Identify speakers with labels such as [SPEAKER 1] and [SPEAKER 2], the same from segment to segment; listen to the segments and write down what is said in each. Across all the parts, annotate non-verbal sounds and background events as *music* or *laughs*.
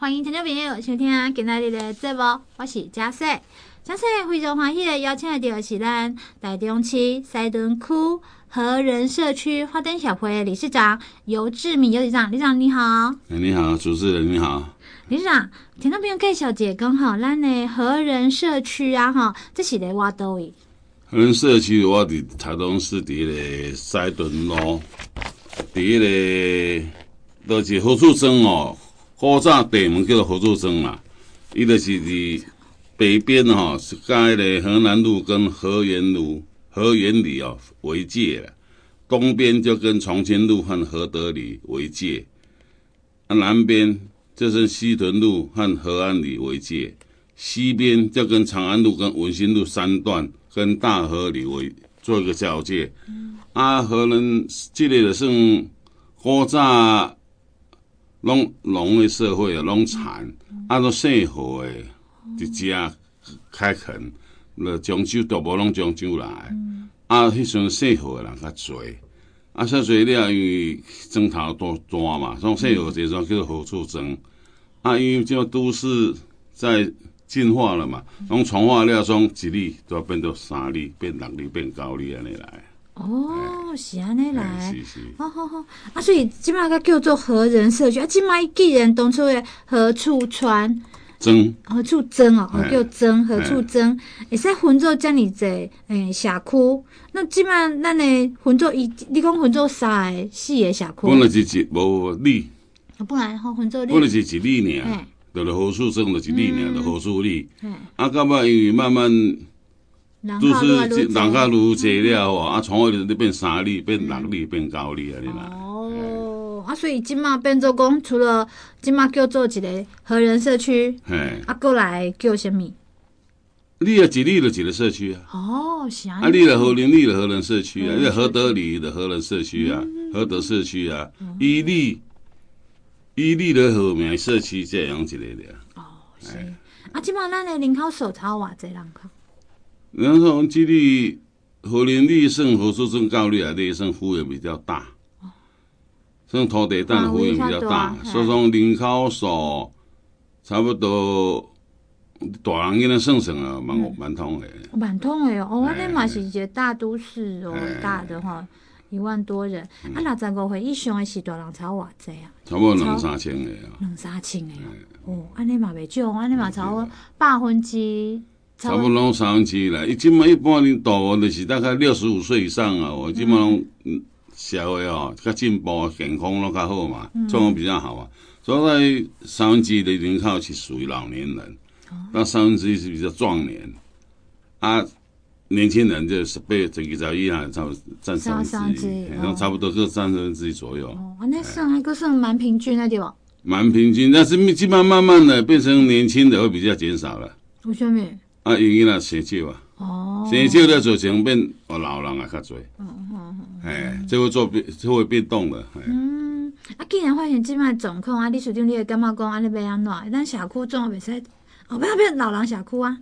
[SPEAKER 1] 欢迎听众朋友收听今仔日的节目，我是佳势。佳势非常欢喜的邀请到的是咱台中市西屯区和仁社区发展协会理事长尤志敏游理事长，理事长你好。
[SPEAKER 2] 你好，主持人你好。
[SPEAKER 1] 理事长，听众朋友介绍一下，讲吼，咱的和仁社区啊，吼，这是在挖倒位？
[SPEAKER 2] 和仁社区我伫台中市伫个西屯路，伫个都是好处生哦。古早地门叫做合作庄嘛，伊就是伫北边吼，是甲迄个河南路跟河源路、河源里哦为界了，东边就跟重庆路和河德里为界，啊南边就是西屯路和河安里为界，西边就跟长安路跟文心路三段跟大河里为做一个交界，啊河仁这里的算古早。拢农的社会啊，拢产，啊，都姓何的，一家开垦，了漳州都无拢漳州来，啊，迄时阵姓何的人较侪，啊，较侪了，因为庄头多大嘛，所以姓何这种叫做何处庄，啊，因为这都市在进化了嘛，拢重化了，从一里都要变到三里，变六里，变九里安尼来。
[SPEAKER 1] 哦，是安尼来，好好好，啊，所以即马个叫做何人社区啊，即马既然当初的何处村，
[SPEAKER 2] 庄，
[SPEAKER 1] 何处庄哦，叫庄，何处庄，会使分做遮尔济诶社区，那即马咱诶分做一，你讲分做三个、四个社区，
[SPEAKER 2] 本来是一无里，
[SPEAKER 1] 本来好分做里，
[SPEAKER 2] 本来是一里尔，就是何处庄就是里尔，就何处里，啊，到尾因为慢慢。就是人较愈济了哦，啊，从后就变三里，变六里，变九里啊，你啦。
[SPEAKER 1] 哦，啊，所以今嘛变做讲，除了今嘛叫做一个和人社区，嘿，啊，过来叫什么？
[SPEAKER 2] 你啊，一里就一个社区啊。
[SPEAKER 1] 哦，是啊。
[SPEAKER 2] 啊，你了和林，你了和人社区啊，你和德里的和人社区啊，和德社区啊，伊利，伊利的和名社区这样一个的。
[SPEAKER 1] 哦，是。啊，今嘛咱的人口数超偌济人口？
[SPEAKER 2] 然后，基地和仁里算何处庄高丽啊，这算幅员比较大，算土地但幅员比较大，所以说人口数差不多，大人应该算算啊，蛮蛮通的。
[SPEAKER 1] 蛮通的哦，我那嘛是一个大都市哦，大的话一万多人，啊，六十五岁以上的是大人超偌济啊？
[SPEAKER 2] 差不多两三千个啊。
[SPEAKER 1] 两三千个哦，安尼嘛袂少，安尼嘛超过百分之。
[SPEAKER 2] 差不多三分之一啦，伊即满一般人大汉就是大概六十五岁以上啊，我即满社会哦较进步，健康拢较好嘛，状况比较好啊。所以三分之一的人口是属于老年人，那三分之一是比较壮年，啊，年轻人就是被整个在一啊，差不多占三分之一，然后差不多就占三分之一左右。
[SPEAKER 1] 哦，那算还个算蛮平均的对吧？
[SPEAKER 2] 蛮平均，但是基本慢慢的变成年轻的会比较减少了。
[SPEAKER 1] 为什么？
[SPEAKER 2] 啊，因为那生少啊，哦生少了就成变哦老人啊较侪，哎，这会做变，这会变动的。
[SPEAKER 1] 嗯，啊，既然发现即卖状况啊，理事长你会感觉讲安尼要安怎？咱社区总袂使，哦，不要变老人社区啊。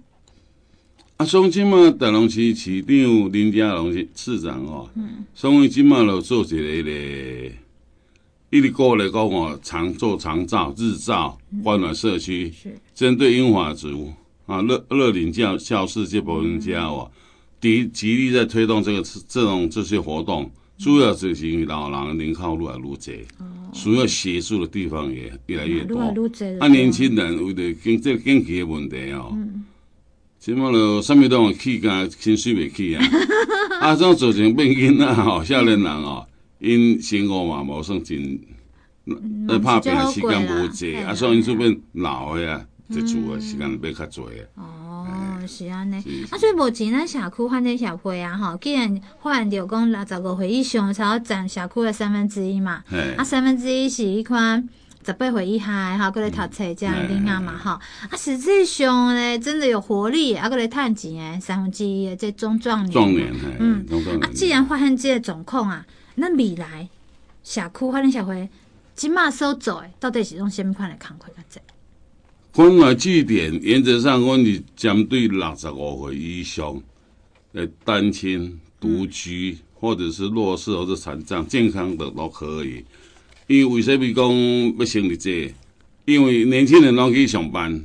[SPEAKER 2] 啊，从即卖大龙市市长林佳龙市市长哦，所以即卖就做一个咧，一直过来讲哦，长做长照、日照、关暖社区，是针对英华族。啊，乐乐领教教室这部分家哦，极极力在推动这个这种这些活动，主要就是因为老人人口越来越多，需要协助的地方也越来越多。啊，年轻人为了经这经济的问题哦，起码了什么都去干，薪水未去啊。*laughs* 啊，这种造成变囡仔吼，少年人哦，因生活嘛无算真，呃，拍拼的时间无济，啊，所以因就变老的啊。这厝啊，时间要较侪啊。
[SPEAKER 1] 哦，是安尼。啊，所以目前咱社区发展协会啊，吼，既然发现着讲六十五岁以上才要占社区的三分之一嘛。啊，三分之一是迄款十八岁以下，哈，过来读册这样囡仔嘛，吼。啊，实际上呢，真的有活力，啊，过来趁钱诶，三分之一的这中壮年。
[SPEAKER 2] 壮年，
[SPEAKER 1] 嗯。啊，既然发现这个状况啊，那未来社区发展协会即马所做诶，到底是种什么款的工作较济？
[SPEAKER 2] 关怀据点原则上，我是针对六十五岁以上的单亲、独居，或者是弱势或者残障、健康的都可以。因为为什么讲要成立这个？因为年轻人拢去上班，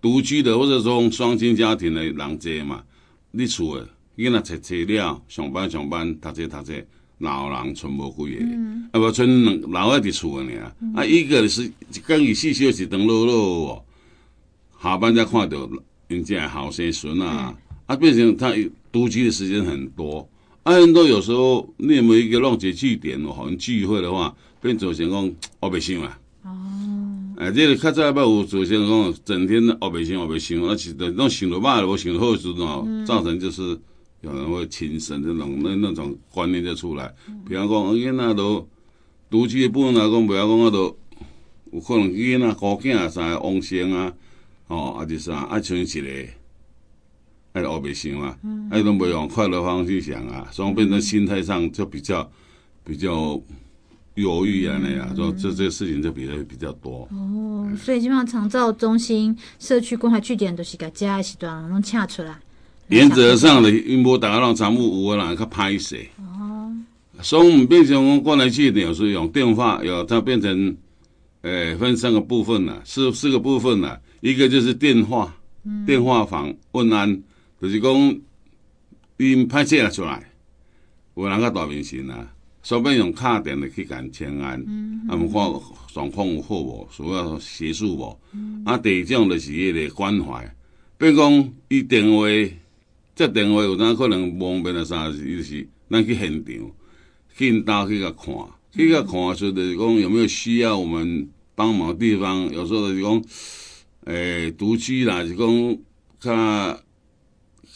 [SPEAKER 2] 独居的或者说双亲家庭的人多嘛，你厝诶，囡仔读册了，上班上班，读册读册，老人全无几个，嗯、啊无剩老爱伫厝诶尔，啊一个是讲伊四小时长落落，下班才看到人家后生孙啊，嗯、啊变成他独居的时间很多。啊，很多有时候你有没有一个弄些据点哦，好像聚会的话，变做成讲黑白相啊。哦。哎，这个较早捌有做成讲，整天黑白相黑白相，而且都弄想得歹了，我想好时阵哦，造成就是有人会轻生这种那那种观念就出来。比方讲，囡仔都独居的部分来讲，不要讲啊，都有可能囡仔孤囝啊啥往生啊，哦，啊就是啥啊像一个。爱欧北行嘛，爱都没往快乐方向去想啊，所以变成心态上就比较比较犹豫啊那样，说这这个事情就比较比较多。
[SPEAKER 1] 哦，所以基本上长照中心、社区关怀据点都是个家一时段能掐出来。
[SPEAKER 2] 原则上的，因无大家让常务有个人较歹势。哦。所以我们变成讲关怀据点，有时候用电话，有它变成，诶，分三个部分啊，四四个部分啊，一个就是电话，电话房问安。就是讲，因拍摄出来，有人较大明星啊，所以用卡电的去干签安，啊，毋看状况有好无，需要协助无。啊，第二种就是迄个关怀，比如讲伊电话，接电话有哪可能方便啊啥，伊就是咱去现场，去因兜去甲看，去个看说就是讲有没有需要我们帮忙的地方，有时候就是讲，诶、欸，独居啦，是讲较。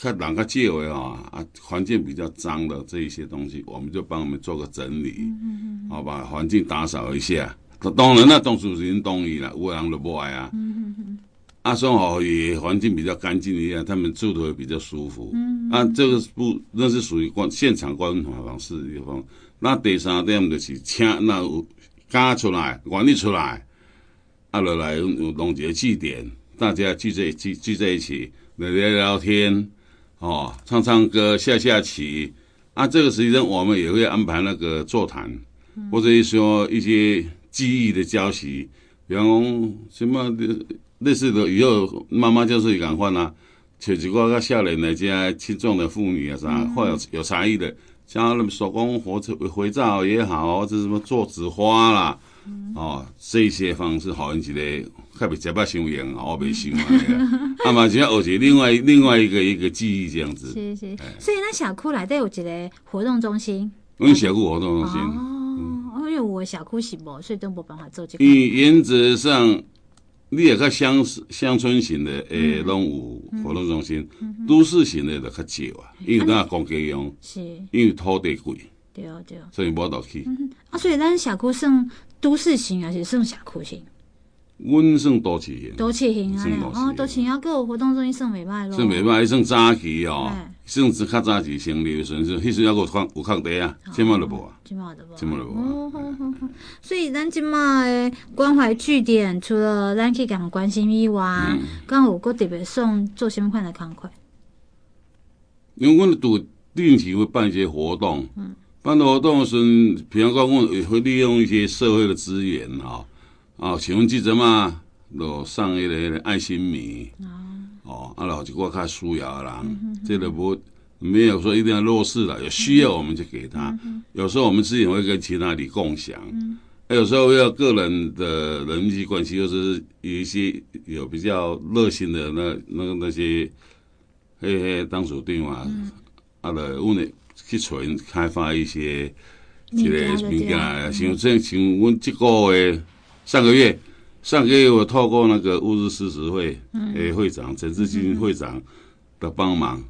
[SPEAKER 2] 看人较介为啊，啊，环境比较脏的这一些东西，我们就帮我们做个整理，嗯嗯好把环境打扫一下。当然那种属于东西了，有人就不爱啊。嗯嗯啊，说好也环境比较干净一点，他们住的会比较舒服。嗯啊，这个不，那是属于关现场关怀方式的地方。那第三点就是请那有加出来，管理出来，啊，来来有弄一个据点，大家聚在聚聚在一起来聊聊天。哦，唱唱歌，下下棋，啊，这个实际上我们也会安排那个座谈，嗯、或者说一些记忆的教习，比方讲什么类似的，以后妈妈就是赶快啊，找一个下来那些青壮的妇女啊啥，或有有才艺的，像那么手工活肥皂也好，这什么做纸花啦，嗯、哦，这些方式好一些。特别假扮新人，我没新 *laughs* 嘛，啊嘛，就而且另外另外一个一个记忆这样子。是是，
[SPEAKER 1] 所以那小区内底有一个活动中心。
[SPEAKER 2] 我们小区活动中心。
[SPEAKER 1] 哦，因为我小区是无，所以都无办法做这个。
[SPEAKER 2] 你原则上，你也较乡乡村型的诶，拢有活动中心，都市型的就较少啊，因为咱公家用，是，因为土地贵。对对。所以无得去。
[SPEAKER 1] 啊，所以咱社区算都市型还是算社区型？
[SPEAKER 2] 阮算都市型，
[SPEAKER 1] 都市型啊，哦，都市型啊，各有活动中心算袂歹咯，
[SPEAKER 2] 算袂歹，算早期哦，算是较早期成立的时阵，迄时还有空有空地啊，即马都无啊，即马都无，即马都无。
[SPEAKER 1] 所以咱即马的关怀据点，除了咱去讲关心以外，敢有阁特别送做什么款的工课？
[SPEAKER 2] 因为阮都定期会办一些活动，嗯，办的活动的时阵，比方讲，阮也会利用一些社会的资源啊。哦，请问记者嘛，就送一个爱心米，哦，啊，然后就过较需要的人，嗯、哼哼这个不没有说一定要弱势的，有需要我们就给他。嗯、有时候我们自己会跟其他的共享，嗯、有时候要个人的人际关系，就是有一些有比较热心的那那个那些嘿嘿当属对嘛，嗯、啊，来阮的去存开发一些这个物件，像这像阮这个月。上个月，上个月我透过那个乌日施食会诶会长陈志金会长的帮忙，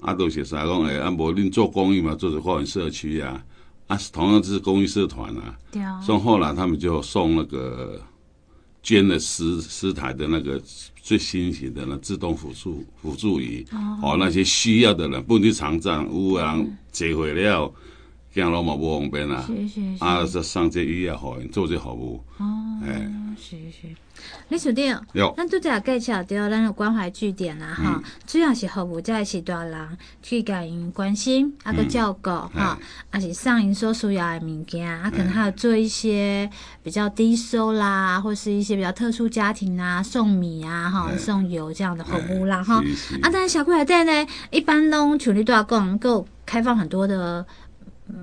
[SPEAKER 2] 啊，都是啥讲诶，啊，无恁做公益嘛，做是花园社区啊，啊，同样是公益社团啊，对啊，所以后来他们就送那个捐了十十台的那个最新型的那自动辅助辅助仪，哦，那些需要的人，不去长照，有人接回了。行路嘛无方便啊。
[SPEAKER 1] 是是是。
[SPEAKER 2] 啊，送这医药好，做这服务。
[SPEAKER 1] 哦。哎，是是。李署长，
[SPEAKER 2] 有。
[SPEAKER 1] 咱拄则介绍到，咱的关怀据点啦，哈，主要是服务在是大人去甲因关心，啊个照顾，哈，啊是上因所需要的物件，啊可能还有做一些比较低收啦，或是一些比较特殊家庭啊，送米啊，哈，送油这样的服务啦，哈。啊，但是小区内底呢，一般拢像你拄仔讲，够开放很多的。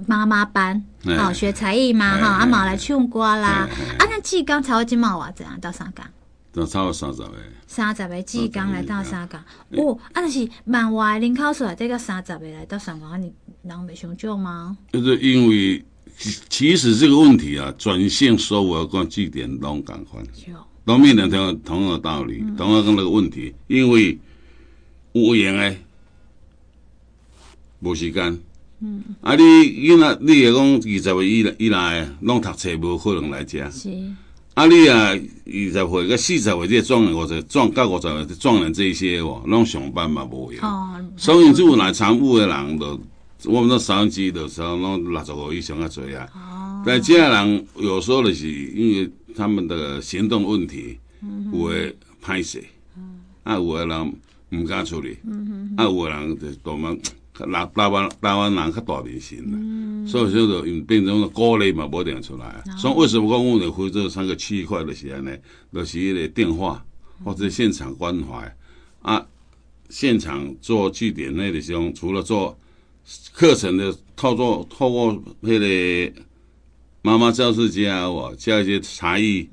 [SPEAKER 1] 妈妈班，好学才艺嘛，哈，阿妈来唱歌啦。啊，那志刚超几毛啊？怎样到三港？
[SPEAKER 2] 到超过三十个。
[SPEAKER 1] 三十个志刚来到三港，哦，啊，那是万外人口数这个三十个来到三港，你人没想救吗？
[SPEAKER 2] 就是因为其实这个问题啊，转线说我跟据点拢共款，拢面临同同样的道理，同样跟那个问题，因为有闲诶，无时间。嗯，啊你，你囡仔，你也讲二十岁以以来，拢读册无可能来遮。是。啊你啊，二十岁到四十岁这壮年，五十壮到五十岁壮年这一些哦，拢上班嘛无用。哦。所以就来参务的人，都我们都三分之一的时候，拢六十五以上较侪啊。哦。但这人有时候就是因为他们的行动问题，有诶歹势。嗯。啊，有的人毋敢处理。嗯哼。啊，有的人就多么。那台湾台湾人较大点心啦，嗯、所以说就变成鼓励嘛，无点出来。所以为什么讲我们会做三个区块的时候呢？就是一个电话或者现场关怀、啊，现场做据点内的时候，除了做课程的透过透过迄个妈妈教师家我教一些才艺。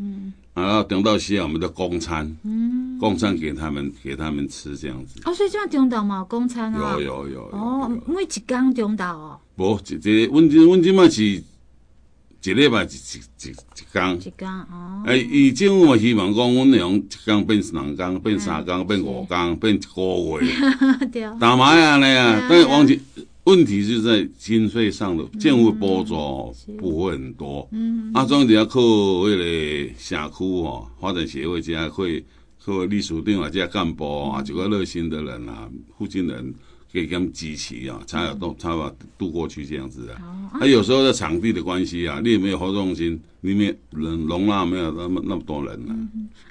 [SPEAKER 2] 然后等到需要我们的供餐，嗯，供餐给他们，给他们吃这样子。
[SPEAKER 1] 哦，所以这样中岛嘛，供餐啊。
[SPEAKER 2] 有有有。
[SPEAKER 1] 哦，每一天中岛哦。
[SPEAKER 2] 不，这这，阮这阮这嘛是，一礼拜一一一一天。一天哦。哎，以前我希望讲，阮用一天变两天，变三天，变五天，变一个月。*laughs* 对。打麻呀那样，但是忘记。问题是在经费上的政府补助不会很多，嗯，啊，总得要靠为了社区哦发展协会，这会靠秘书长啊，这干部啊，几个热心的人啊，附近人给他们支持啊，才有都才把渡过去这样子的。啊，有时候在场地的关系啊，你也没有活动中心，里面人容纳没有那么那么多人呢。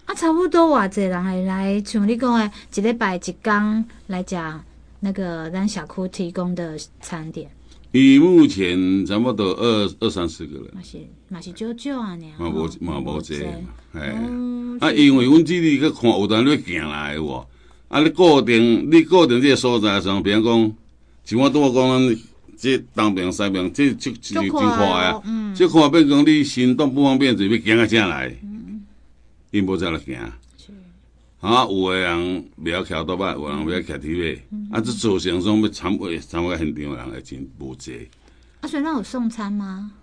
[SPEAKER 1] 啊，差不多偌济人会来像你讲的，一礼拜一天来讲。那个咱小库提供的餐点，
[SPEAKER 2] 以目前差不多二二三十个人，
[SPEAKER 1] 嘛是嘛是少少啊，你
[SPEAKER 2] 嘛无嘛无济，哎，啊，因为阮这里去看有单你行来喎，啊，你固定你固定这个所在上，比方讲，像我拄我讲咱这东边西边，这这这真快啊，嗯，这看变讲你行动不方便，就要行啊正来，嗯，因无再来行。啊，有个人不要徛倒摆，有人不要徛体位，啊，这造成说要参会参会现场诶人会真无济。
[SPEAKER 1] 啊，所以那有送餐吗？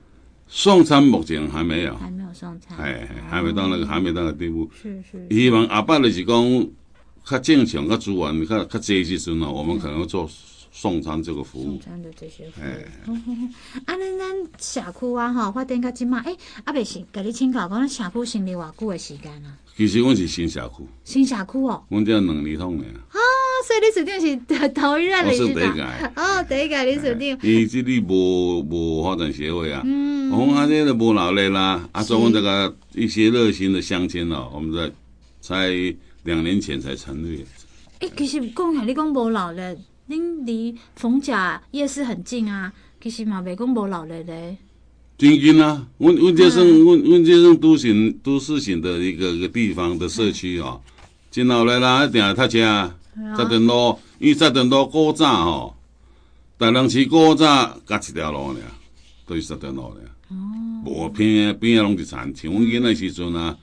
[SPEAKER 2] 送餐目前还没有，
[SPEAKER 1] 还没有送餐，
[SPEAKER 2] 哎，还没到那个，还没到那个地步。
[SPEAKER 1] 是是。
[SPEAKER 2] 希望阿爸就是讲，较正常、较资源、较较济时阵哦，我们可能会做送餐这个服务。
[SPEAKER 1] 送餐的这些服务。哎。*laughs* 啊，恁咱社区啊，吼，发展到即嘛，诶，阿伯是甲你请教，讲咱社区成立偌久的时间啊？
[SPEAKER 2] 其实阮是新社区，
[SPEAKER 1] 新社区哦，
[SPEAKER 2] 阮这两年通的
[SPEAKER 1] 啊，所以你署长是头一任的署长，*laughs* 哦，第一届你署长，
[SPEAKER 2] 伊这里无无发展协会啊，嗯，我们这都无劳力啦，啊，所以这个一些热心的乡亲哦，我们在才两年前才成立。
[SPEAKER 1] 诶，其实讲起来你讲无劳力，恁离逢甲夜市很近啊，其实嘛袂讲无劳力嘞。
[SPEAKER 2] 真近啊！阮阮这算阮阮这算都市都市型的一个一个地方的社区哦，真后来啦，一定要读书啊。十段路，因为十段路古早吼，大浪市古早隔一条路尔，都是十段路尔。哦。无偏边啊，拢是田，像阮囡仔时阵啊，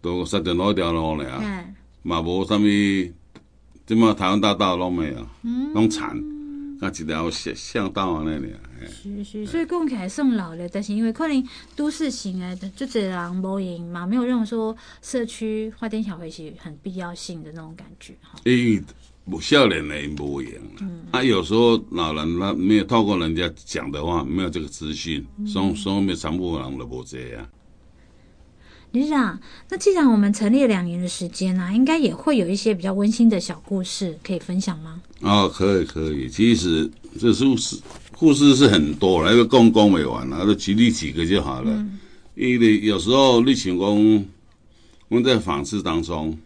[SPEAKER 2] 都十段路一条路尔。嗯。嘛无啥物，即马台湾大道拢没有，拢田。那一条巷巷道啊，那里啊，
[SPEAKER 1] 是是，所以讲起来算老了，但是因为可能都市型的，就这人无用嘛，没有认为说社区发展小会是很必要性的那种感觉哈。
[SPEAKER 2] 诶，无少年的无闲，嗯，啊，有时候老人他没有透过人家讲的话，没有这个资讯，所所以没全部人都无这样。
[SPEAKER 1] 理事长，那既然我们成立两年的时间呢、啊，应该也会有一些比较温馨的小故事可以分享吗？
[SPEAKER 2] 哦，可以可以。其实这故事故事是很多了，因为讲讲没完了，就举例几个就好了。嗯、因为有时候例行公，我们在访视当中，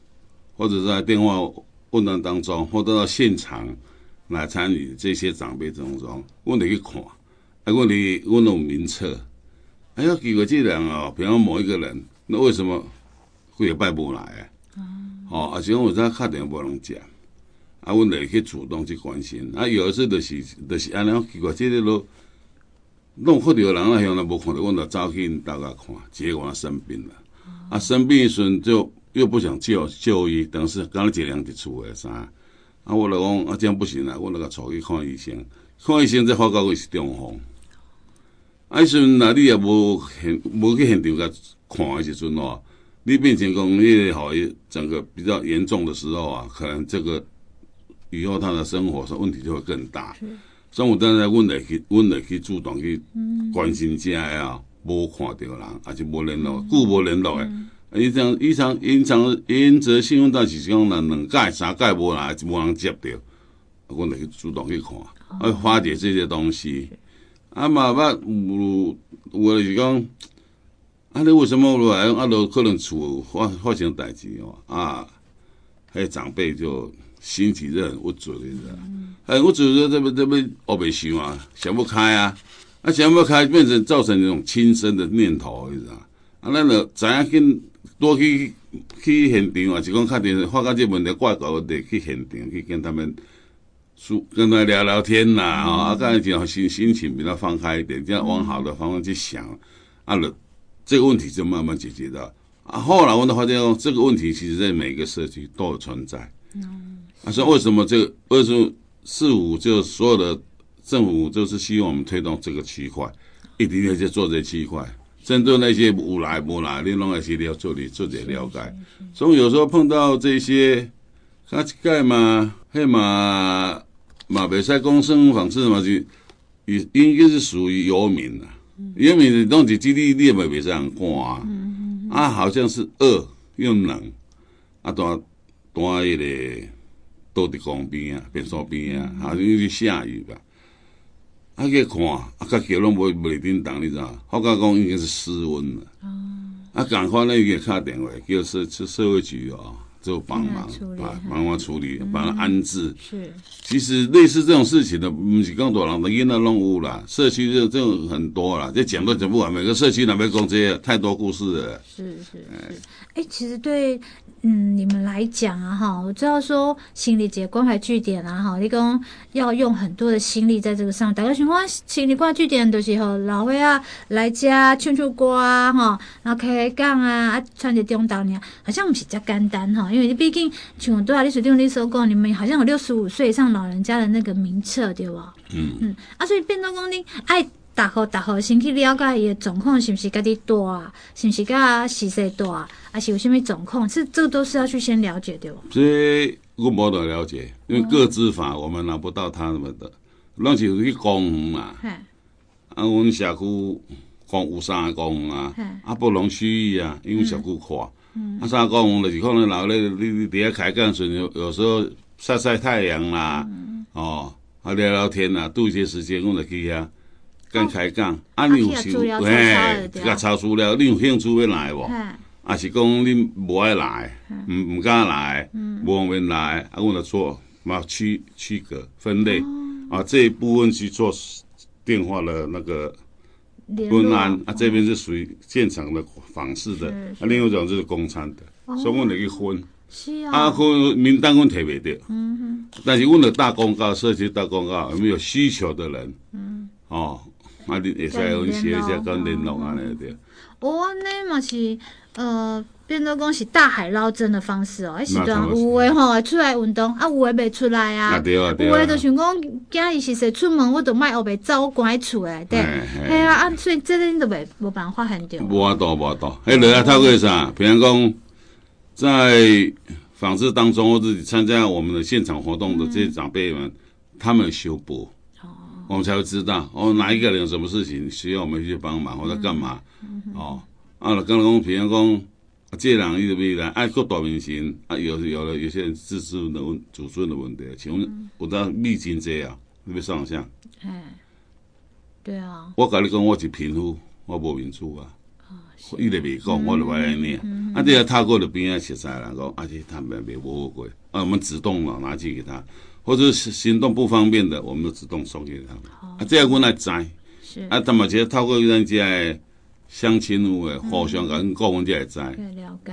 [SPEAKER 2] 或者在电话问答当中，或者到现场来参与这些长辈当中，我得去看，哎，我得问那种名册，哎呀，给个这人啊，比方某一个人，那为什么会拜不来啊？哦，而且我在看点不能讲。啊，阮会去主动去关心。啊，有一次就是就是安尼奇怪，这个都弄看到人啊，向来无看到，阮就走去大家看，结果生病了。啊，生病时阵就又不想叫就医，等于是刚刚一两日厝诶啥。啊，我就讲啊，这样不行啊，我那个出去看医生，看医生才发觉伊是中风。啊，时阵那你也无现无去现场甲看诶时阵哦，你变成讲你好整个比较严重的时候啊，可能这个。以后他的生活上问题就会更大，所以我当然问的去，问的去主动去关心一下呀，无看到人，还是无联络，久无联络诶，伊像伊像因像因则信用单是讲两两届三届无来，就无人接到，我来去主动去看，啊，化解这些东西。啊嘛，捌有有就是讲，啊，你为什么来？啊，都可能厝发发生代志哦，啊，迄长辈就。心情是很郁卒的，你知道？很郁卒的，这边这边我没想啊，想不开啊，啊想不开，变成造成那种轻生的念头，你知道？啊，那个怎样跟多去去现场啊？是讲看电视，发觉这问题怪怪的，去现场去跟他们说，跟他聊聊天呐，啊，刚才讲心心情比较放开一点，这样往好的方向去想，啊了，这个问题就慢慢解决的。啊，后来我就发现哦，这个问题其实在每个社区都有存在。嗯。啊，说为什么这个？为什么市府就所有的政府就是希望我们推动这个区块，一定要去做这区块，针对那些无来无来，你弄那些要做你做点了解。所以有时候碰到这些，他盖嘛，黑嘛嘛，袂使讲生访视嘛，是，伊应该是属于游民啊，游民的东西基地你也没别这样看啊，啊，好像是饿又冷，啊，多多一点。都伫江边啊，便所边啊，好像是下雨吧。啊去看，啊，甲桥拢袂袂叮当，你知道？好甲讲应该是失温了。哦、啊，赶快呢，伊个敲电话叫社社会局哦，就帮忙，把帮忙处理，帮他安置。是。其实类似这种事情的，不是更多人的囡仔拢有啦，社区这这种很多啦，这讲都讲不完。每个社区那边讲这些，太多故事了。是是是。
[SPEAKER 1] 哎、欸，其实对。嗯，你们来讲啊，哈，我知道说心理节关怀据点啊，哈，你讲要用很多的心力在这个上。大概情况，心理关怀据点都是吼老伙啊来家唱唱歌啊，哈，然后开开讲啊，啊，穿着中岛呢，好像不是较简单哈，因为你毕竟像对啊，历史定力说过，你们好像有六十五岁以上老人家的那个名册，对吧？嗯嗯，啊，所以变做讲你爱。大号大号先去了解伊的状况是毋是家己大啊，是毋是甲时势大，还是有啥物状况？是这个都是要去先了解对吧？
[SPEAKER 2] 这我无得了解，因为个资法我们拿不到他们的，拢是去公园嘛。嘿啊，阮社区公有三个公园啊，啊不同区域啊，因为社区宽。嗯。啊，三个公园就是可能老咧，你你底下开干时有有时候晒晒太阳啦，嗯、哦，啊聊聊天啦，度一些时间，我就去遐。刚开讲，啊，你有想，嘿，甲查资料，你有兴趣要来无？啊，是讲你无爱来，唔唔敢来，无方便来，啊，阮就做嘛区区隔分类，啊，这一部分去做电话的那个问安，啊，这边是属于现场的访视的，啊，另外一种就是公餐的，所以我们去分，啊，分名单阮提不到，嗯哼，但是我的大公告，社区大公告，有没有需求的人？嗯，哦。啊，你会使用写一下跟联络啊，那对。
[SPEAKER 1] 哦，那嘛是呃，变做讲是大海捞针的方式哦。迄时阵有诶吼出来运动，啊有诶未出来啊。对啊对啊。有诶就想讲，今日是说出门，我都卖后背走，关喺厝诶。对。系啊啊，所以这个都未无办法很掉。
[SPEAKER 2] 无法度，无法度。迄落来透过啥？比方讲，在访视当中，或者参加我们的现场活动的这些长辈们，他们修补。我们才会知道哦，哪一个人有什么事情需要我们去帮忙或者干嘛？嗯嗯、哦，啊，刚刚讲，比方讲，这人伊就未来爱国大明星啊，有有了有些人自尊的问、自尊的问题，请问有到秘境这样，你要上相？哎，
[SPEAKER 1] 对啊，
[SPEAKER 2] 我跟你讲，我是贫富，我无民主啊。伊就未讲，我就话来念。啊，这个透过了边啊，实在人讲，而且他们没无过。啊，我们主动嘛拿去给他，或者是行动不方便的，我们都自动送给他们。啊，这样我来知。是。啊，他们就透过人家相亲有诶，互相跟顾问才知。对，了解。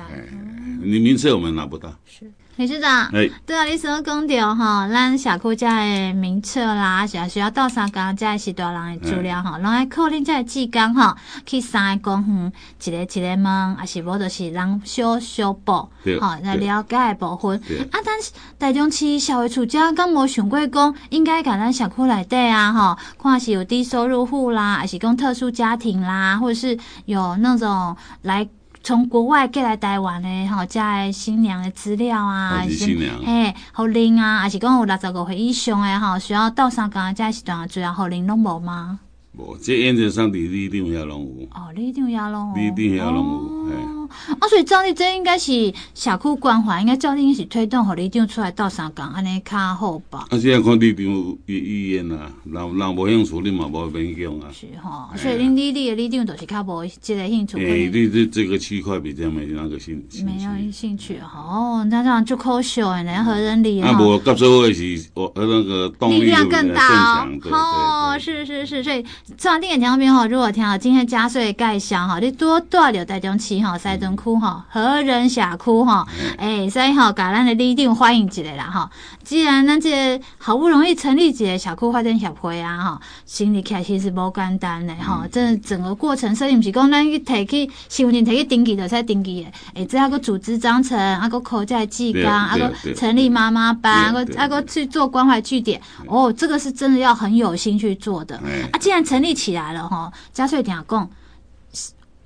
[SPEAKER 2] 你名字我们拿不到。是。
[SPEAKER 1] 理事长，对啊，你所讲到吼，咱社区遮的名册啦，是啊需要到三工，这是大人的资料吼，拢爱靠恁遮的志工吼，去三个公园，一个一个问，还是无就是人小小报，吼，来了解的部分。啊，但是台中市社会处遮敢无想过讲，应该甲咱社区内底啊，吼，看是有低收入户啦，还是讲特殊家庭啦，或者是有那种来。从国外寄来台湾的吼，家的新娘的资料啊，
[SPEAKER 2] 新娘，
[SPEAKER 1] 嘿，后龄啊，还是讲有六十五岁以上的吼，需要到三工这时段，主要后龄拢无吗？
[SPEAKER 2] 无，这原则上伫里长遐拢有。
[SPEAKER 1] 哦，里长遐拢有。
[SPEAKER 2] 里长遐拢有，嘿。
[SPEAKER 1] 啊，所以照你这应该是社区关怀，应该照你是推动和里长出来斗相共，安尼较好吧？
[SPEAKER 2] 啊，现在看里长有意愿啊，人人无兴趣，你嘛无勉强啊。
[SPEAKER 1] 是哈，所以恁里里的里长都是较无这个兴趣。
[SPEAKER 2] 诶，你这这个区块比较没那个兴趣。
[SPEAKER 1] 没有兴趣哦，那这样就可惜诶，人和人里
[SPEAKER 2] 啊，无合作会是我那个动力
[SPEAKER 1] 更大哦。是是是，所以这样电影听边哈，如果听好今天加税盖箱哈，你多多留台中市哈塞。人区哈，和仁社区哈，哎，所以哈，甲咱的里长欢迎一下啦哈。既然咱这个好不容易成立一个社区发展协会啊哈，成立起来其实无简单的哈。这整个过程，所以不是讲咱去提起身份证提去登记的才登记的，哎，这还个组织章程，啊个口罩记纲，啊个成立妈妈班，啊个啊个去做关怀据点，哦，这个是真的要很有心去做的。啊，既然成立起来了哈，加税点讲。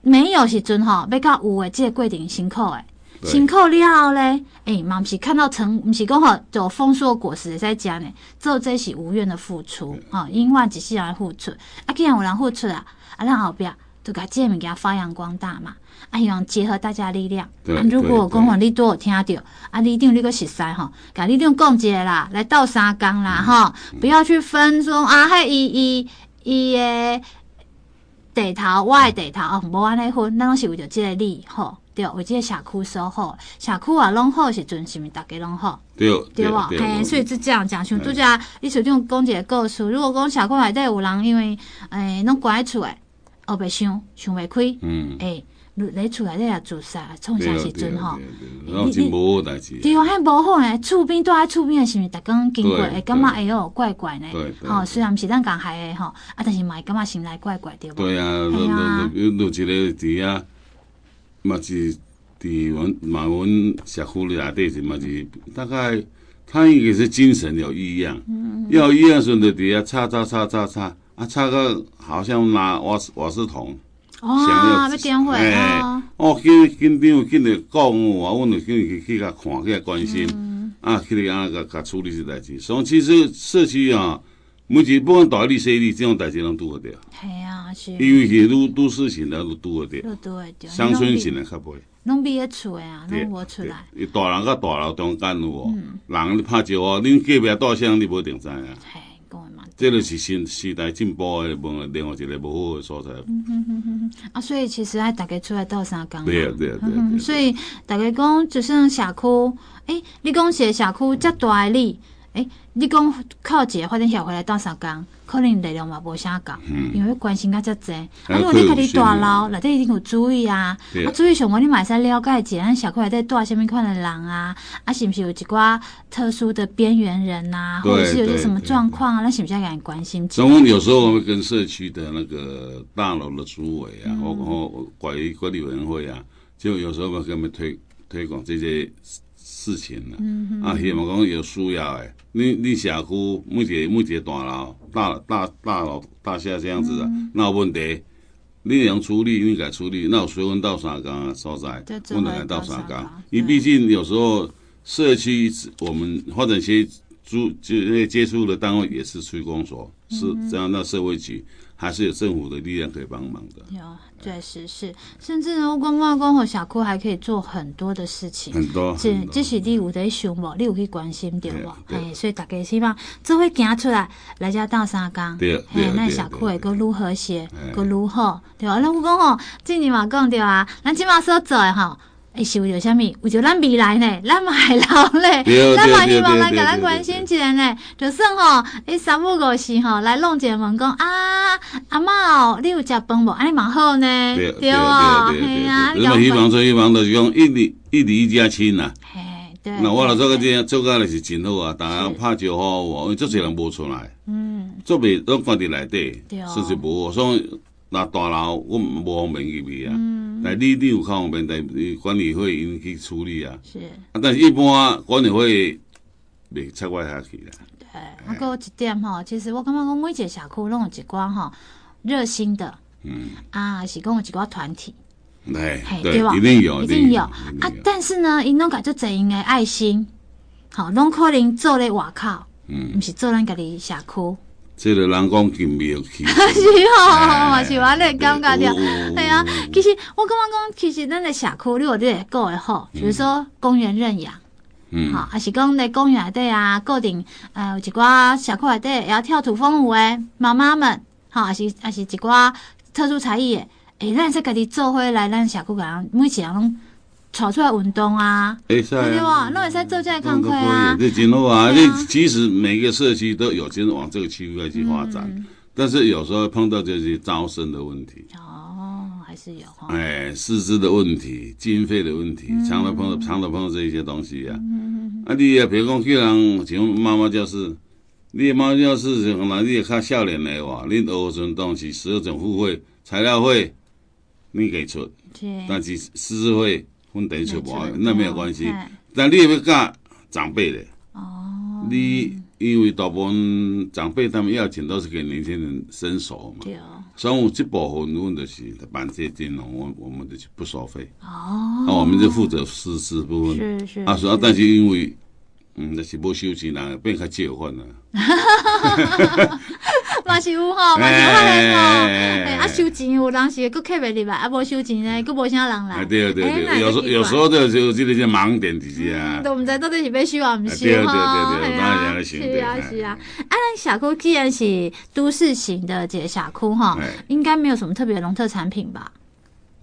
[SPEAKER 1] 没有时阵吼，要到有诶，即个过程辛苦诶，辛苦了后咧，诶，嘛毋是看到成，毋是讲吼就丰硕果实在讲呢，做这是无怨的付出，吼，因为一世人付出，啊，既然有人付出啊，啊，咱后壁就甲这物件发扬光大嘛，啊，希望结合大家力量，啊，如果讲话你都有听到，啊，你一定你个熟悉吼，甲里长讲一个啦，来斗三工啦，吼、嗯，不要去分说啊，迄伊伊伊诶。地头，我的地头哦，无安尼分，咱拢是为着即个利吼，对，为即个社区所好，社区啊拢好时阵，是毋是逐家拢好？
[SPEAKER 2] 对，
[SPEAKER 1] 对无？嘿，所以就这样讲，像拄则你手中讲一个故事，如果讲社区内底有人因为诶，拢关喺厝诶，后白想想袂开，嗯，诶。你厝内底也自杀，创啥时阵吼？
[SPEAKER 2] 然后真无好代志。
[SPEAKER 1] 对啊，遐无好诶，厝边住喺厝边诶，是毋是逐工经过会感觉哎哟怪怪呢？吼，虽然毋是咱共害诶吼，啊，但是嘛会感觉心内怪怪对无？
[SPEAKER 2] 对啊，有有有有一个伫遐，嘛是伫阮嘛阮社区里内底是嘛是大概，他应该是精神有异样，要异样时阵伫遐擦擦擦擦擦，啊擦个好像拿瓦斯瓦斯桶。
[SPEAKER 1] 哦，要点火啊！
[SPEAKER 2] 哦，紧紧张紧来讲话，阮就紧去去甲看，去甲关心，嗯、啊，去安甲甲处理这代志。所以其实社区啊，每一不管大里小里，这种代志拢拄得着。系啊，是。因为是都都市型的，都拄得着。乡村型的较不会。
[SPEAKER 1] 拢比较厝诶啊，拢无出来。
[SPEAKER 2] 大人甲大楼中间有无？嗯、人拍照哦，恁隔壁大乡你无一定知啊。这个是新时代进步的另外一个不好的所在。嗯哼哼哼
[SPEAKER 1] 啊，所以其实爱大家出来斗三工。
[SPEAKER 2] 对啊，对啊，对啊。
[SPEAKER 1] 所以大家讲，就算社区，诶、欸，你讲是社区遮大的里，诶、欸。你讲靠一个发展协会来斗三工，可能内容嘛无啥共，嗯、因为关心较遮济。啊，如果你家己大楼内底一定有注意啊，啊，注意上我你嘛会使了解一下，咱社区内底住虾物款的人啊，啊，是毋是有一寡特殊的边缘人啊，或者是有些什么状况啊，咱是毋是要给关心？
[SPEAKER 2] 所以有时候我们跟社区的那个大楼的主委啊，或或管理管理委员会啊，就有时候我们给他们推推广这些。事情了，啊，希望讲有需要诶，你你社区每一个每一个大楼、大大大楼、大厦这样子的，那有问题，你能处理，你该处理，那有随分到三工所在，不能来到三工，因为毕竟有时候社区我们或者一些租就那接触的单位也是区公所，是这样，那社会局。还是有政府的力量可以帮忙的。
[SPEAKER 1] 有，确实是，甚至呢，观光工和小库还可以做很多的事情。
[SPEAKER 2] 很多，
[SPEAKER 1] 这这是你有在想无？你有去关心对无？哎，所以大家希望这会行出来，来家到三工，
[SPEAKER 2] 对，哎，
[SPEAKER 1] 那小库会更愈和谐，更愈好，对吧？那我讲吼，今年嘛讲对啊，咱今嘛所做的吼。会是为着啥物？为着咱未来呢？咱嘛会老咧，咱嘛希望咱甲咱关心一下呢。就算吼，伊三不五时吼来弄一个问讲啊，阿嬷哦，你有食饭无？安尼嘛好呢，对哦，系啊。
[SPEAKER 2] 你嘛希望做希望就是讲一离一离一家亲呐。嘿，对。那我来做个这做个就是真好啊，大家拍照好，因为这些人无出来，嗯，做未都关伫内底，是是无，所以那大楼我无方便入去啊。来，你你有较方便，但管理会因去处理啊。是。啊，但是一般管理会袂插我下去啦。
[SPEAKER 1] 对。啊，搁有一点吼，其实我感觉讲每一个社区拢有一寡吼热心的。嗯。啊，是讲有一寡团体。
[SPEAKER 2] 对。对吧？一定有，
[SPEAKER 1] 一定有。啊，但是呢，因拢个做侪因的爱心，好，拢可能做咧外口，嗯，毋是做咱家己社区。
[SPEAKER 2] 这个人讲金庙去，*laughs*
[SPEAKER 1] 是哦，嘛是话你感觉着，系啊。其实我感觉讲，其实咱的社区你有啲个会好，比如说公园认养，嗯，好，还是讲在公园内底啊，固定呃有一寡社区内底要跳土风舞诶妈妈们，好，还是还是一寡特殊才艺诶，诶，咱说家己做伙来咱社区个人每一个人拢。跑出来运动啊，对哇，那也使做这些康亏啊。
[SPEAKER 2] 这真好啊！你其实每个社区都有钱往这个区块去发展，但是有时候碰到这些招生的问题。
[SPEAKER 1] 哦，还是有。
[SPEAKER 2] 哎，师资的问题，经费的问题，常常碰到常常碰到这些东西呀。啊，你也比如讲，去人请妈妈教室，你妈妈教室可能你也看少年的话，你学生东西十二种付费，材料费你给出，但是师资费。分等于出无，那没有关系。但你要教长辈的，哦，你因为大部分长辈他们要钱都是给年轻人伸手嘛，对哦。所以我这部分问的是办这金融，我我们就不收费。哦，那我们就负责实施部分。是是。啊，说但是因为，嗯，那是无收钱人变较借款了。*laughs*
[SPEAKER 1] 嘛是有吼，嘛是有人吼，啊收钱有当时佫客袂入来，啊无收钱呢，佫无啥人来。
[SPEAKER 2] 对对对，有时有时候就就这个些盲点就是啊。
[SPEAKER 1] 都毋知到底是要收啊毋收吼，系啊，是啊是啊。啊，咱社区既然是都市型的这个社区吼，应该没有什么特别农特产品吧？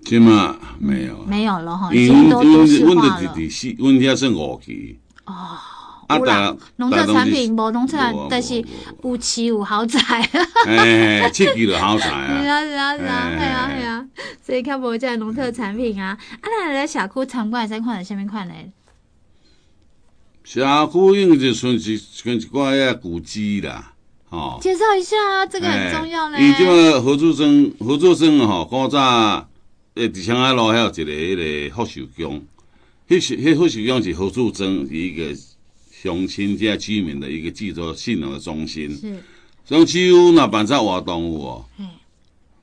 [SPEAKER 2] 起码没有，
[SPEAKER 1] 没有了哈，已经都都市化了。
[SPEAKER 2] 阮的是阮遐算五期。
[SPEAKER 1] 哦。啊，农特产品无农特，但是有市有豪宅。*laughs*
[SPEAKER 2] 哎，七期就豪宅啊！
[SPEAKER 1] 是啊是啊是啊，系啊系啊，所以较无这农特产品啊。啊，咱来社区参观，使看啥物款呢？
[SPEAKER 2] 社区应就算是跟一寡遐古迹啦，吼。
[SPEAKER 1] 介绍一下啊，这个很重要嘞。
[SPEAKER 2] 伊即个合作生，合作生吼，古早诶，伫昌海路还有一个迄个福寿宫，迄是迄福寿宫是合作生一个。乡亲加居民的一个制作信仰的中心。是。像只有那办啥活动有哦。嗯。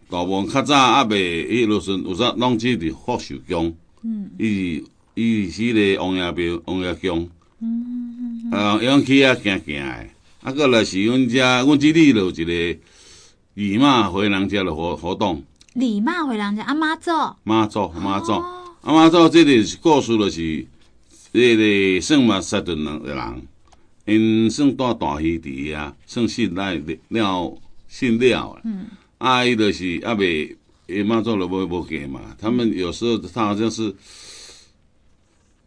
[SPEAKER 2] 大部分较早阿伯伊落顺有啥拢只伫福寿宫。嗯。伊伊是迄个王爷庙王爷宫。嗯。啊，用去啊行行的。啊，过来是阮遮，阮这里有一个李妈回娘家的活活动。
[SPEAKER 1] 李妈回娘家，阿妈祖。
[SPEAKER 2] 妈祖，妈祖，阿妈祖，这里故事就是。这个算嘛，三顿人的人，因算带大鱼伫啊，算信赖了，信了。嗯。啊，伊就是啊未，伊妈做了无无给嘛。他们有时候他好像是，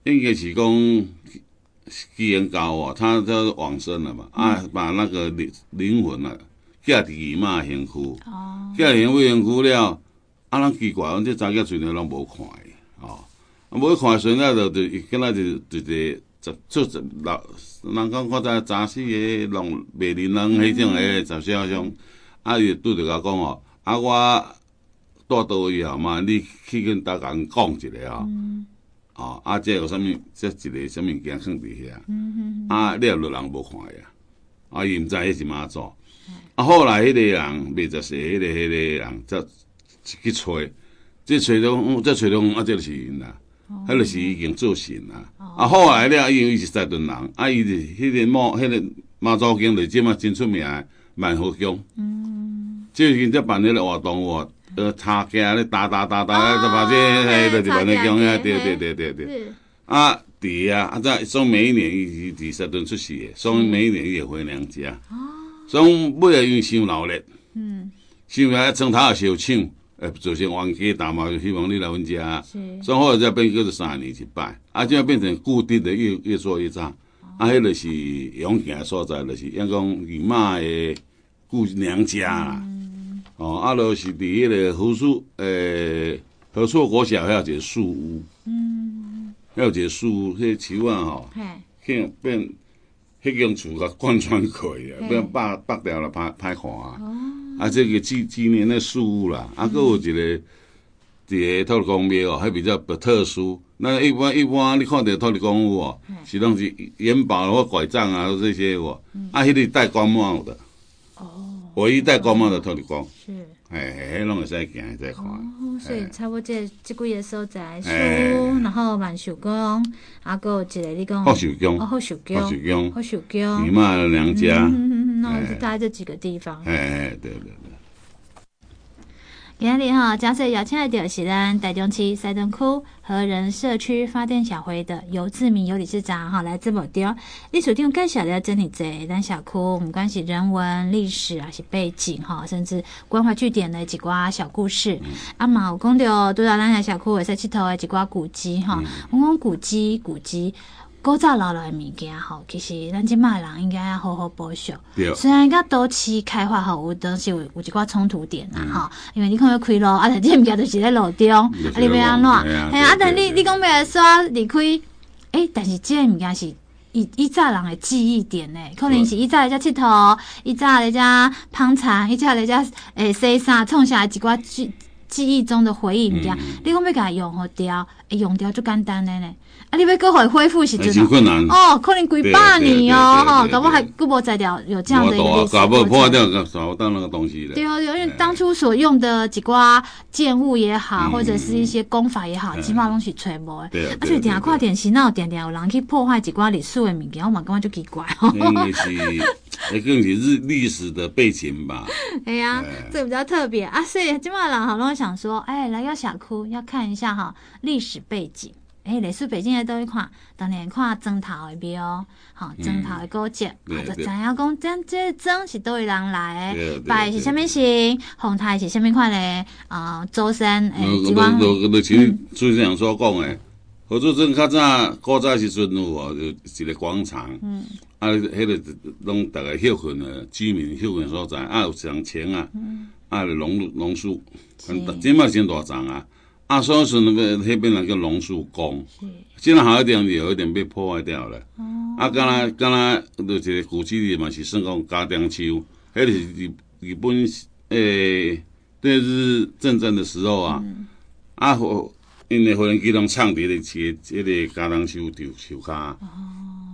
[SPEAKER 2] 应该是讲，基因高啊，他都往生了嘛。嗯、啊，把那个灵灵魂啊，寄伫伊妈身躯。哦。寄伫伊妈身躯了，啊，人奇怪，阮这查囝嘴里拢无看无看孙仔就就跟那就就就做十老，人讲看在早死个龙美玲人迄种诶，就像像，啊伊拄着甲讲哦，啊我带到以后嘛，你去跟大家讲一下哦，哦，啊这有啥物，这一个啥物件放伫遐，啊你也落人无看呀，啊伊毋知迄是妈祖，啊后来迄个人未十岁，迄个迄个人则去找，这找到这找到啊，这就是因啦。迄个是已经做神啦，啊，后来了，因为伊是山顿人，啊，伊是迄个某，迄个妈祖经，就即嘛真出名万和宫。嗯，最近在办那个活动哦，呃，插架咧打打打打，就把这嘿，就办那讲啊，对对对对对。啊，对啊，啊，在说每一年伊伊在石墩出世的，所以每一年伊会回娘家。哦。所以尾个因为伤劳力，嗯，想来从头要烧抢，呃，做成冤家大嘛，就希望你来阮家。是。所以后来才变叫做三年一摆，啊，这样变成固定的越越做越早。啊，迄个是永庆所在，就是因讲姨妈的故娘家啦。哦，啊，就是伫迄个何树，诶，和硕国小还有一个树屋。嗯。还有一个树屋，迄树啊，吼，变变，迄间厝甲贯穿过去啊，变拔拔掉了，歹歹看啊。哦。啊，这个纪纪念的树屋啦，啊，搁有一个。伫个土地公庙哦，还比较不特殊。那一般一般，你看到土地公哦，是拢是元宝或拐杖啊，这些哦。啊，迄个戴官帽的。哦。唯一戴官帽的土地公。是。哎，迄拢会使行，会使看。哦，所以差不多这这几个所在，树屋，然后万寿宫，啊，搁有一个你讲。福寿宫。哦，福寿宫。福寿宫。福寿宫。姨妈娘家。嗯嗯嗯，就大概这几个地方。哎哎，对对对。今日哈，假设邀请来的是咱台中市西屯区和仁社区发电小会的游志明游理事长哈，来这部电，历史电介绍了真哩多，咱小区不管是人文、历史啊是背景哈，甚至关怀据点的几挂小故事。嗯、啊嘛有讲到，拄到咱个小区会使佚佗的几挂古迹哈，我讲古迹古迹。古早留落的物件吼，其实咱即卖人应该要好好保守。虽然甲都市开发吼，有当时有有一寡冲突点啦吼，因为你看要开路，啊，但这物件就是在路中，啊，你要安怎？哎呀，啊，但你你讲要来耍离开，诶，但是这物件是以以早人的记忆点呢，可能是以早在遮佚佗，以早在遮捧茶，以早在遮诶洗衫，创下来一寡记记忆中的回忆物件，你讲要甲用好掉，诶，用掉就简单的呢。啊！你要阁会恢复是真的哦，可能几百年哦，哈，搞不好还佫无材料有这样的一个历史。搞不好破掉，找到那个东西的。对哦，因为当初所用的几挂建物也好，或者是一些功法也好，基本上拢是揣无的。对啊。而且点下看电视，那有点点有人去破坏几挂历史的物件，我嘛感觉就奇怪。因为是，那更是日历史的背景吧。*laughs* 哎呀，这比较特别啊，所以基本上人好多想说，哎，来到小区要看一下哈历史背景。哎，历史北京的都会看，当年看砖头的庙，吼，砖头的古迹，或者知影讲，这这砖是叨位人来的，拜是虾米神，红台是虾米款的，啊，祖先诶，几万。就就就像主持人所讲的，何处庄较早古早时阵有哦，就一个广场，嗯，啊，迄个拢大概休困的居民休困所在，啊，有上千啊，啊，榕榕树，很今嘛真大丛啊。啊，所以说那个那边那个榕树公，现在好一点，有一点被破坏掉了。哦、啊，刚才刚才就是古迹里嘛，是算讲嘉定树，还是日日本诶，对日战争的时候啊，嗯、啊，因为无人机动抢夺的是这个嘉定树树树卡。哦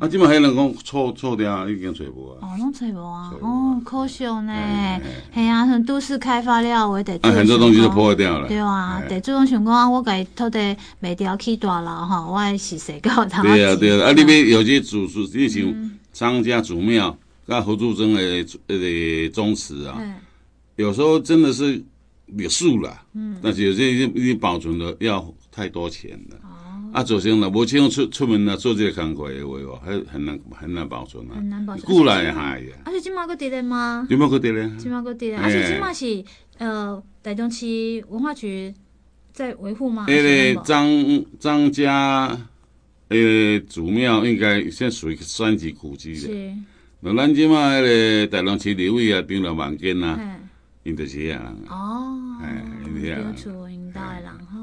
[SPEAKER 2] 啊，即嘛迄人讲错错掉，已经找无啊。哦，拢找无啊。哦，可惜呢。系啊，像都市开发了，我得。啊，很多东西都破坏掉了。对啊，得这种情况，我给土地卖掉去大楼哈，我是谁搞他？对啊，对啊。啊，里面有些祖师，你像张家祖庙，甲何处争的那个宗祠啊，有时候真的是别墅了。嗯。但是有些已经已经保存的要太多钱了。啊，做成了，无像出出门啊，做这个工课的话哦，很很难很难保存啊。很难保存。古来还呀。而且今嘛搁伫咧吗？今嘛搁伫咧。今嘛搁伫咧，而且今嘛是呃，台中市文化局在维护吗？诶，张张家诶祖庙应该现属于三级古迹的。是。那咱今嘛迄个台中市立委啊，张了万坚呐，因就是遐人。哦。哎，因遐人。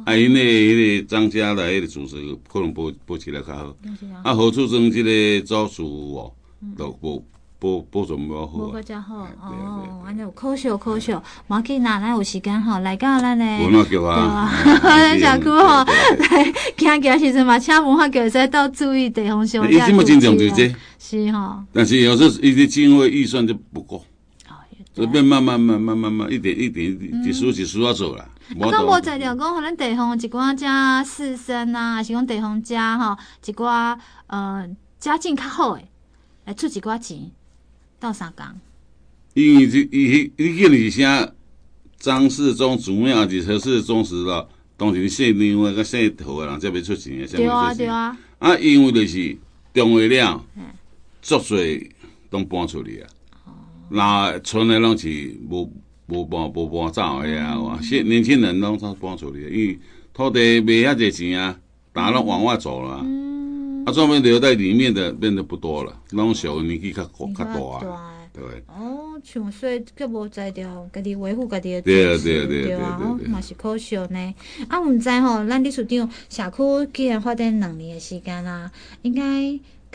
[SPEAKER 2] 啊，因为迄个张家来迄个组织可能保保起来较好。啊，何处庄这个造树哦，都保保保存无好。无个较好哦，安尼有可惜可惜，无要紧啦，咱有时间吼来到咱的。文化局啊，咱 *laughs* 小区吼来行行时阵嘛，请文化局再到注意地方上。伊这么经常就这，是吼。但是有时候伊的经费预算就不够，这边慢慢慢慢慢慢一点一点一数一数要走了。啊，讲无材料讲，可能地方一寡遮士绅啊，还是讲地方遮吼一寡呃家境较好诶，来出一寡钱斗相共。因为这伊迄，你见是啥？张世忠主庙还是何世忠时咯，当时姓刘的跟姓陶诶人才要出钱的，
[SPEAKER 1] 对啊对啊。
[SPEAKER 2] 啊，因为就是中了了，足岁都搬出去啊。那村的拢是无无搬无搬走的啊，现年轻人拢都搬出去，因为土地卖遐侪钱啊，大家拢往外走了。啊，专门留在里面的变得不多了，拢小年纪较较大啊。对。
[SPEAKER 1] 哦，像所以佮无在掉，家己维护家己的。
[SPEAKER 2] 对啊对啊对啊。
[SPEAKER 1] 对啊，哦，嘛是可惜呢。啊，毋知吼，咱理事长社区既然发展两年的时间啦，应该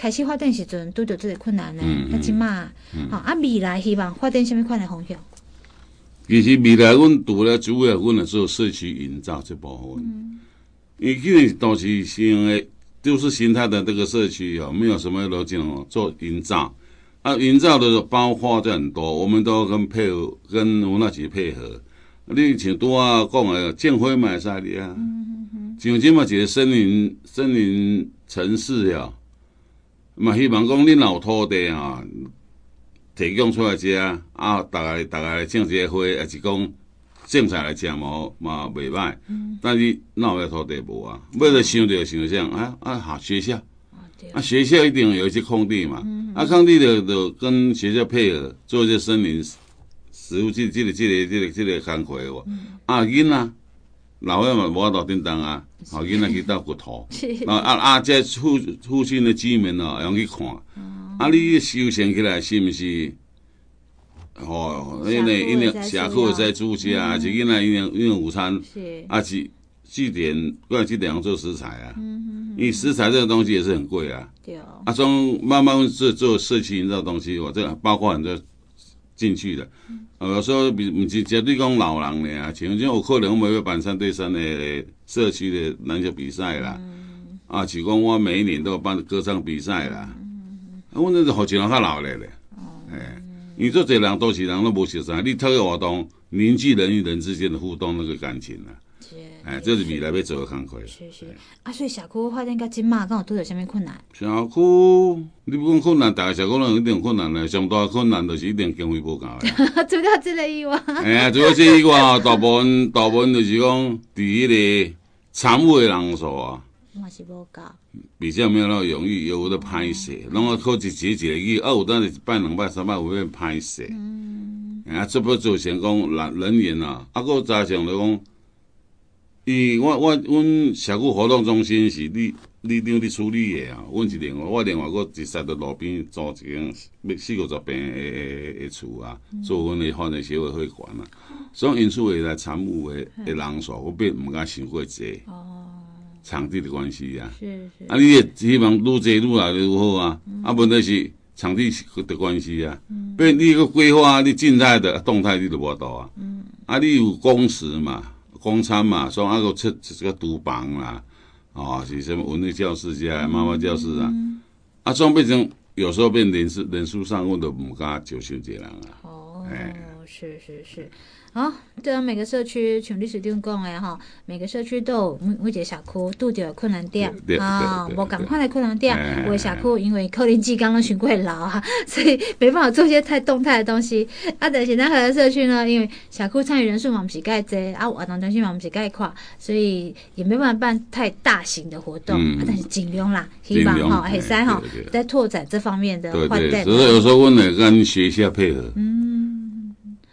[SPEAKER 1] 开始发展时阵拄着这个困难呢。啊，即嘛，好啊，未来希望发展什么款的方向？
[SPEAKER 2] 其实未来，阮除了主要，阮来做社区营造这部分。嗯。因为既然都是新的，都是形态的这个社区哦，没有什么路径哦，做营造。啊，营造的包括就很多，我们都跟配合，跟文化局配合。你像拄啊讲的建辉买啥的啊？像即嘛一个森林森林城市呀，嘛希望讲恁有土地啊，提供出来食啊，啊大概大概种一个花，也是讲种菜来食嘛嘛袂歹。但是哪有土地无啊？要着想着想想啊啊，好学校。啊，学校一定有一些空地嘛，嗯、啊，空地着着跟学校配合做一些森林食物，这这个这个这个这个工作哦。啊，囡仔老外嘛无法度叮当啊，好囡仔去倒骨头。*laughs* 啊啊啊！这附附近的居民哦，用去看。嗯、啊，你修缮起来是毋是？哦，因为因为社区在住家，啊，是囡仔因为因为午餐，啊是。祭典，过来祭典做食材啊，因为食材这个东西也是很贵啊。对哦。啊，从慢慢做做社区营造东西，我这个包括很多进去的。嗯、呃，有时候比不是绝对讲老人的啊，像这有可能我们要办三对三的社区的篮球比赛啦。嗯、啊，是讲我每一年都有办歌唱比赛啦。嗯、啊，我那是好几人较老的咧。哦。哎，你做这人都是人都无熟悉，你特个活动凝聚人与人之间的互动那个感情啊。哎，这是未来要做的工作。是是。啊，所以社区发展到今嘛，敢有拄着啥物困难？社区，你不讲困难，大个社区拢一定有困难嘞。上大困难就是一定经费无够诶。*laughs* 除了这个以外。哎呀，除了这以外，大部分大部分就是讲，伫迄个参与的人数啊，嘛是无够。比较没有那么容易，有的拍摄，拢要靠一节一个月，啊，有当时一摆两摆三摆有变拍摄。嗯。啊，这不就成功人人员啊，啊，个加上来讲。伊我我阮社区活动中心是你你你你处理诶啊，阮是另外我另外搁直接在路边租一间要四五十平诶诶诶厝啊，做阮的发展协会会馆啊，所以因此会来参与诶诶人数，我并毋敢想过济。哦，场地的关系啊，是是。啊，你也希望愈济愈来愈好啊，啊，问题是场地的关系啊，变你个规划，你静态的、动态你都无法度啊。嗯。啊，你有工时嘛？公餐嘛，所以阿个出这个独房啦，哦，是什么文理教室啊妈妈教室啊，嗯、啊，装变成有时候变人数人数上，我都唔敢就收这人啊。哦，哎、是是是。好，对啊，每个社区像理事长讲的哈，每个社区都有每每一个社区拄着困难点啊，无共款的困难点。有的社区因为可能时间拢伤过老啊，*laughs* 所以没办法做些太动态的东西。啊，但是咱和社区呢，因为社区参与人数嘛，不是介多，啊，活动中心嘛，不是介快，所以也没办法办太大型的活动。啊，但是尽量啦，希望哈，还是哈，在拓展这方面的发展。所以有时候我们跟学校配合。嗯。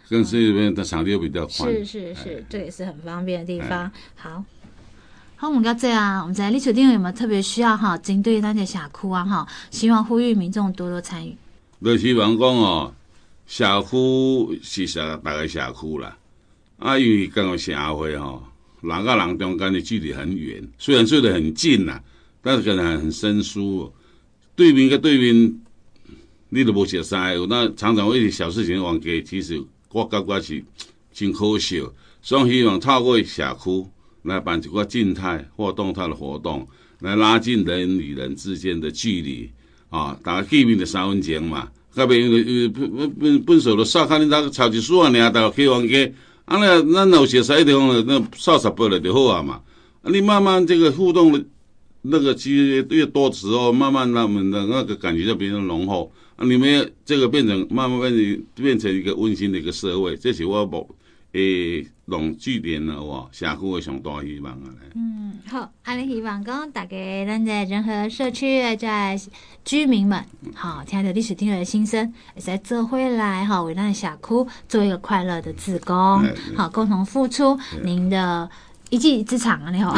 [SPEAKER 2] 跟这边的场地又比较宽，是是是，这也是很方便的地方。好，好，我们要这样，我们在理事长有没有特别需要哈？针对那些社区啊哈，希望呼吁民众多多参与。就希望讲哦，社区是社大概社区啦，啊，因为刚刚社会哈，人跟人中间的距离很远，虽然住得很近呐，但是可能很生疏。对面跟对面，你都不熟悉，那常常为一些小事情忘记，其实。我感觉是真可惜，所以希望透过社区来办一个静态或动态的活动，来拉近人与人之间的距离啊！大家见面的三分钟嘛，隔壁因为本本本手的少看你那个超级数啊，你啊，大家开玩笑，啊那那有些啥地方那少十倍了就好啊嘛！啊，你慢慢这个互动的那个机会越多的时候，慢慢他们的那个感觉就变成浓厚。啊！你们这个变成慢慢变成变成一个温馨的一个社会，这是我无会让据点呢，哇，社区的上大希望啊！
[SPEAKER 1] 嗯，好，安尼希望讲大家咱在任何社区的在居民们，好，听着历史听的心声，会使做回来哈，为咱的社区做一个快乐的自工，好，共同付出您的。一技之长啊，你好，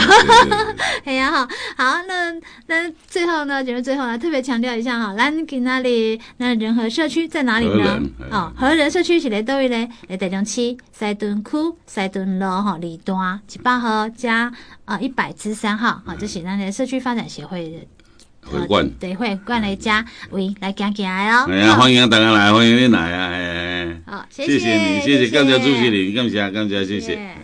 [SPEAKER 1] *laughs* 哎呀，哈，好，那那最后呢，就是最后呢，特别强调一下哈，咱去那里，那仁和社区在哪里呢？哦，和仁社区是在叨位呢？在台中市西屯区西屯路哈二段一百号加啊一百之三号，好，这是咱的社区发展协会的
[SPEAKER 2] 会馆，
[SPEAKER 1] 对会馆来家喂来讲讲来哦。
[SPEAKER 2] 哎呀，欢迎大家来，欢迎你来啊！哎，
[SPEAKER 1] 好，谢谢
[SPEAKER 2] 你，谢谢，感谢主持人，感谢，感谢，谢谢。